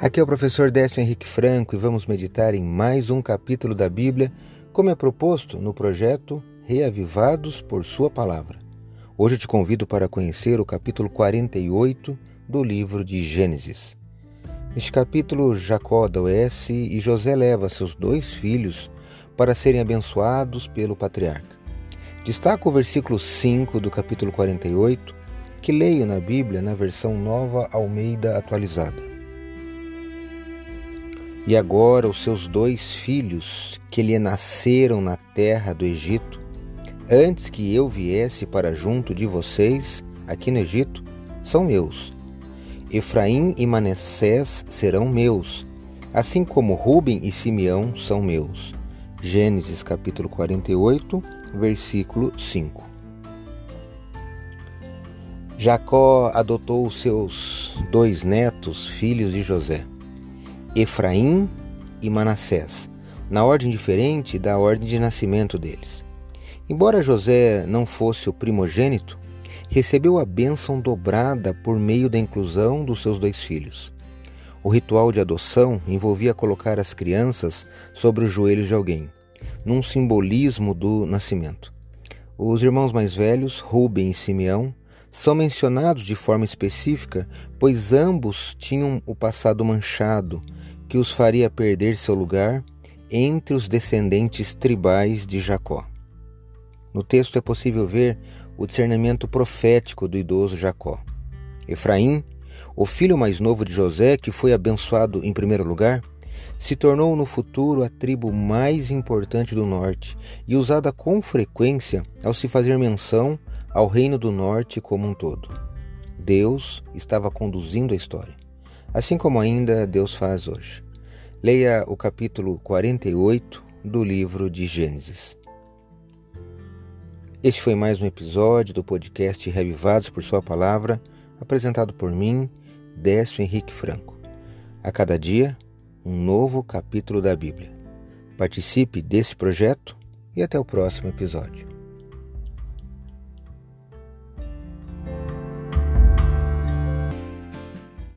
Aqui é o professor Décio Henrique Franco e vamos meditar em mais um capítulo da Bíblia, como é proposto no projeto Reavivados por Sua Palavra. Hoje te convido para conhecer o capítulo 48 do livro de Gênesis. Neste capítulo, Jacó adoece e José leva seus dois filhos para serem abençoados pelo patriarca. Destaco o versículo 5 do capítulo 48, que leio na Bíblia na versão nova Almeida atualizada. E agora os seus dois filhos, que lhe nasceram na terra do Egito, antes que eu viesse para junto de vocês, aqui no Egito, são meus. Efraim e Manassés serão meus, assim como Ruben e Simeão são meus. Gênesis capítulo 48, versículo 5. Jacó adotou seus dois netos, filhos de José. Efraim e Manassés, na ordem diferente da ordem de nascimento deles. Embora José não fosse o primogênito, recebeu a bênção dobrada por meio da inclusão dos seus dois filhos. O ritual de adoção envolvia colocar as crianças sobre os joelhos de alguém, num simbolismo do nascimento. Os irmãos mais velhos, Ruben e Simeão, são mencionados de forma específica, pois ambos tinham o passado manchado que os faria perder seu lugar entre os descendentes tribais de Jacó. No texto é possível ver o discernimento profético do idoso Jacó. Efraim, o filho mais novo de José, que foi abençoado em primeiro lugar, se tornou no futuro a tribo mais importante do norte e usada com frequência ao se fazer menção ao reino do norte como um todo. Deus estava conduzindo a história assim como ainda Deus faz hoje. Leia o capítulo 48 do livro de Gênesis. Este foi mais um episódio do podcast Revivados por Sua Palavra, apresentado por mim, Décio Henrique Franco. A cada dia, um novo capítulo da Bíblia. Participe desse projeto e até o próximo episódio.